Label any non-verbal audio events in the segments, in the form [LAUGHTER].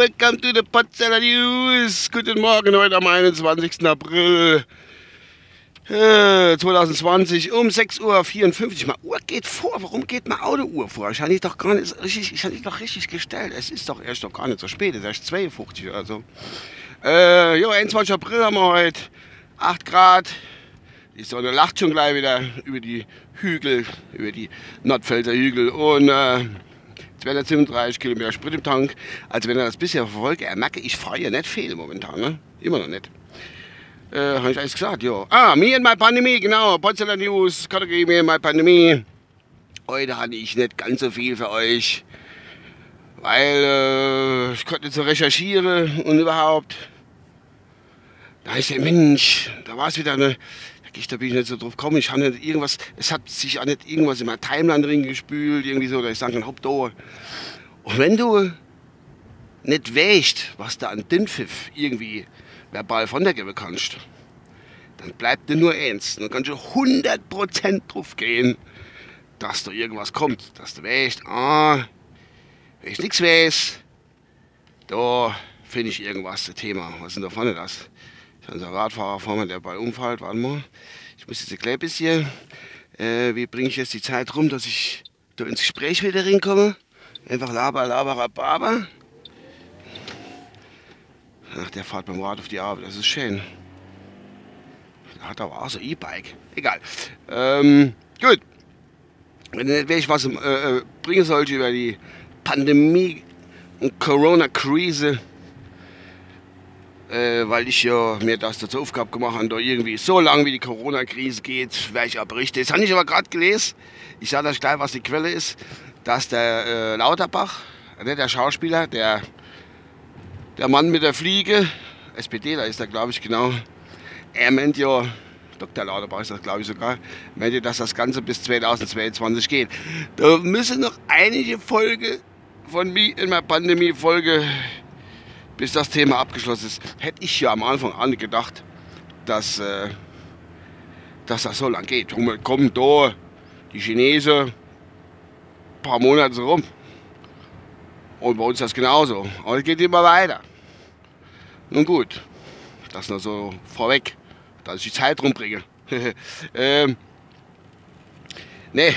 Welcome to the Potsdamer News. Guten Morgen heute am 21. April äh, 2020 um 6.54 Uhr. Mal Uhr geht vor. Warum geht meine Autouhr vor? Ich habe doch gar nicht richtig, ich habe doch richtig gestellt. Es ist doch erst doch gar nicht so spät. Es ist erst 52 oder so. Äh, jo, 21. April haben wir heute. 8 Grad. Die Sonne lacht schon gleich wieder über die Hügel, über die Nordpfälzer Hügel. Und äh, 237 Kilometer Sprit im Tank. Also wenn er das bisher verfolgt, er merke, ich fahre ja nicht viel momentan. Ne? Immer noch nicht. Äh, habe ich alles gesagt, ja. Ah, me and my Pandemie, genau. Potsdamer News, Kategorie Me and my Pandemie. Heute hatte ich nicht ganz so viel für euch. Weil äh, ich konnte so recherchieren und überhaupt. Da ist der Mensch, da war es wieder eine. Da bin ich nicht so drauf gekommen. Ich habe nicht irgendwas, es hat sich auch nicht irgendwas in meiner Timeline drin gespült, irgendwie so, dass ich hopp, da. Und wenn du nicht weißt, was da an Dünnpfiff irgendwie verbal von der geben kannst, dann bleibt dir nur eins. Dann kannst du 100% drauf gehen, dass da irgendwas kommt. Dass du weißt, ah, wenn ich nichts weiß, da finde ich irgendwas, das Thema. Was ist denn da vorne das? Das ist ein Radfahrer vor mir, der bei umfällt. Warte mal. Ich muss jetzt ein bisschen. Äh, wie bringe ich jetzt die Zeit rum, dass ich da ins Gespräch wieder reinkomme? Einfach laber, laber, laber. Ach, der fährt beim Rad auf die Arbeit, das ist schön. Der hat aber auch so E-Bike. Egal. Ähm, gut. Wenn du nicht weißt, was äh, äh, bringen sollte über die Pandemie und Corona-Krise, äh, weil ich ja mir das dazu Aufgabe gemacht habe, da irgendwie so lange wie die Corona-Krise geht, werde ich auch berichten. Jetzt habe ich aber gerade gelesen, ich sage euch gleich, was die Quelle ist, dass der äh, Lauterbach, äh, der Schauspieler, der der Mann mit der Fliege, SPDler ist er, glaube ich, genau. Er meint ja, Dr. Lauterbach ist das, glaube ich, sogar, meint dass das Ganze bis 2022 geht. Da müssen noch einige Folgen von mir in meiner Pandemie-Folge, bis das Thema abgeschlossen ist. Hätte ich ja am Anfang an gedacht, dass, äh, dass das so lang geht. Kommen da die Chinesen ein paar Monate rum. Und bei uns das genauso. Aber es geht immer weiter. Nun gut, das nur so vorweg, dass ich die Zeit rumbringe. [LAUGHS] ähm, nee,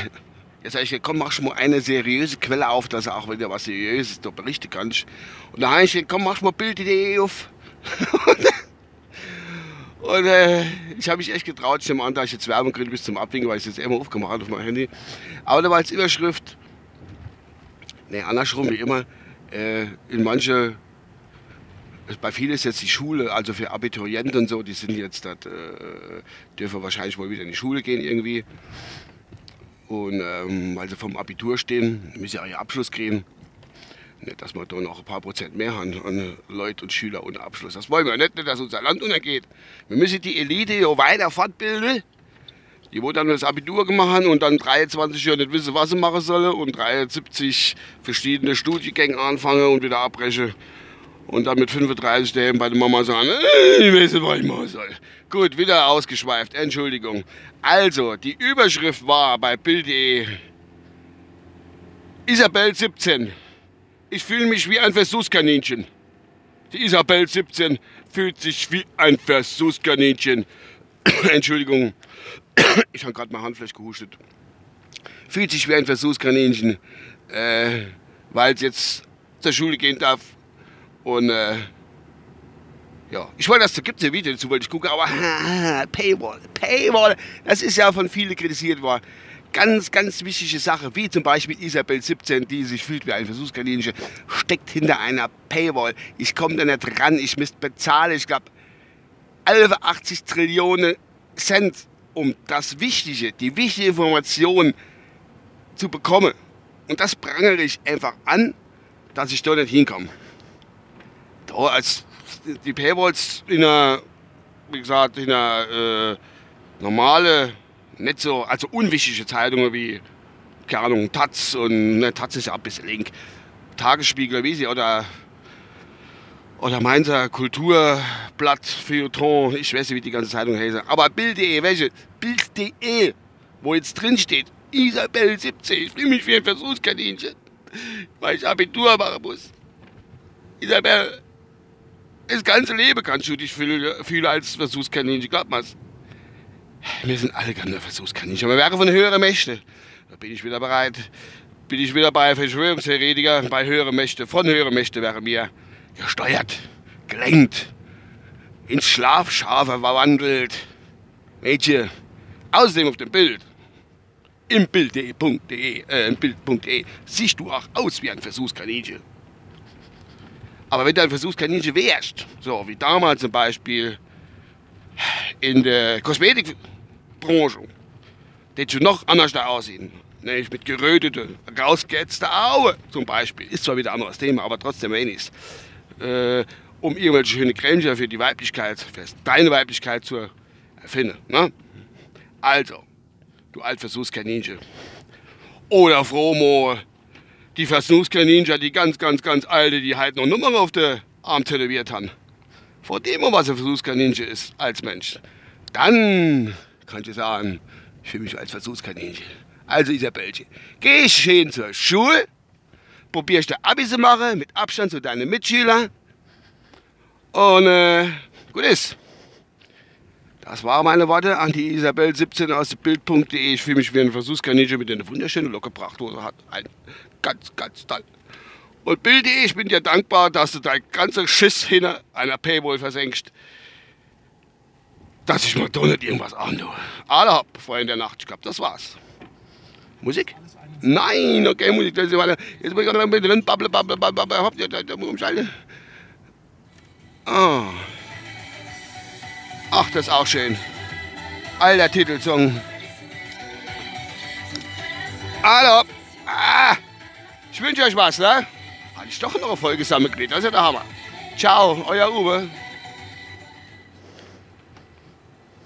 jetzt habe ich gesagt, komm, mach schon mal eine seriöse Quelle auf, dass du auch wieder was Seriöses da berichten kannst. Und da habe ich gesagt, komm, mach mal Bild.de auf. [LAUGHS] Und äh, ich habe mich echt getraut, ich nehme an, dass ich jetzt Werbung kriege bis zum Abwinken, weil ich es jetzt immer aufgemacht habe auf meinem Handy. Aber da war als Überschrift, ne, andersrum wie immer, äh, in manche, bei vielen ist jetzt die Schule, also für Abiturienten und so, die sind jetzt, dat, äh, dürfen wahrscheinlich wohl wieder in die Schule gehen irgendwie. Und ähm, weil sie vom Abitur stehen, müssen ja ihren Abschluss kriegen. Nicht, dass wir da noch ein paar Prozent mehr haben an Leute und Schüler ohne Abschluss. Das wollen wir nicht, nicht dass unser Land untergeht. Wir müssen die Elite ja weiter fortbilden die wo dann das Abitur gemacht haben und dann 23 Jahre nicht wissen, was sie machen sollen und 73 verschiedene Studiengänge anfangen und wieder abbrechen. Und dann mit 35 daheim bei der Mama sagen, äh, ich weiß nicht, was ich machen soll. Gut, wieder ausgeschweift, Entschuldigung. Also, die Überschrift war bei Bild.de Isabel 17. Ich fühle mich wie ein Versuchskaninchen. Die Isabel 17 fühlt sich wie ein Versuchskaninchen. [COUGHS] Entschuldigung. [COUGHS] Ich habe gerade mal Handfleisch gehustet. Fühlt sich wie ein Versuchskaninchen, äh, weil es jetzt zur Schule gehen darf. Und äh, ja, ich wollte das, da gibt es ein Video dazu, wollte ich gucken, aber [LAUGHS] Paywall, Paywall, das ist ja von vielen kritisiert worden. Ganz, ganz wichtige Sache, wie zum Beispiel Isabel 17, die sich fühlt wie ein Versuchskaninchen, steckt hinter einer Paywall. Ich komme da nicht ran, ich müsste bezahlen, ich glaube, 80 Trillionen Cent um das Wichtige, die wichtige Information zu bekommen. Und das prangere ich einfach an, dass ich dort nicht hinkomme. Da als die Paywalls in einer, wie gesagt, in einer äh, normale Nicht so, also unwichtige Zeitungen wie, keine Ahnung, Taz und, ne, Taz ist ja ein bisschen link. Tagesspiegel, wie sie, oder, oder Mainzer Kulturblatt, Feuilleton, ich weiß nicht, wie die ganze Zeitung heißt. Aber Bild.de, welche? Bild.de, wo jetzt drin steht, Isabel 17, ich fühle mich wie ein Versuchskaninchen, weil ich Abitur machen muss. Isabel, das ganze Leben kannst du dich fühlen als Versuchskaninchen, glaub mal's. Wir sind alle gerne Versuchskaninchen, aber wir wären von höheren Mächten. Da bin ich wieder bereit. Bin ich wieder bei Verschwörungstheoretiker, bei höheren Mächten. Von höheren Mächten wäre mir gesteuert, gelenkt, ins Schlafschafe verwandelt. Mädchen, außerdem auf dem Bild, im Bild.de, äh, im Bild.de, siehst du auch aus wie ein Versuchskaninchen. Aber wenn du ein Versuchskaninchen wärst, so wie damals zum Beispiel in der Kosmetikbranche, das schon noch anders da aussehen. Nämlich mit geröteten, rausgeätzten Augen zum Beispiel. Ist zwar wieder ein anderes Thema, aber trotzdem ähnliches. Äh, um irgendwelche schöne Cremchen für die Weiblichkeit, für deine Weiblichkeit zu erfinden. Ne? Also, du Altversuchskaninchen. Oder Fromo, die Versuchskaninchen, die ganz, ganz, ganz alte, die halt noch Nummern auf der Arm tätowiert haben. Vor dem, was ein Versuchskaninchen ist als Mensch. Dann kann ich sagen, ich fühle mich als Versuchskaninchen. Also Isabelchen, geh schön zur Schule, probierst du Abi zu machen, mit Abstand zu deinen Mitschülern. Und äh, gut ist. Das waren meine Worte an die Isabel 17 aus Bild.de. Ich fühle mich wie ein Versuchskaninchen mit einer wunderschönen Lockerbrachthose hat. Ein ganz, ganz toll. Und Bild.de, ich bin dir dankbar, dass du dein ganzer Schiss hinter einer Paywall versenkst. Dass ich mal doch nicht irgendwas antue. Alle hab vorhin in der Nacht gehabt, das war's. Musik? Nein, okay, Musik. Jetzt bin ich gerade mit drin, babble, babble, babble, babble, hopp, da, da, umschalte. Oh. Ach, das ist auch schön. Alter Titelsong. Hallo. Ah. Ich wünsche euch was, ne? Hatte ich doch noch eine Folge Sammelglied, das ist ja der Hammer. Ciao, euer Uwe.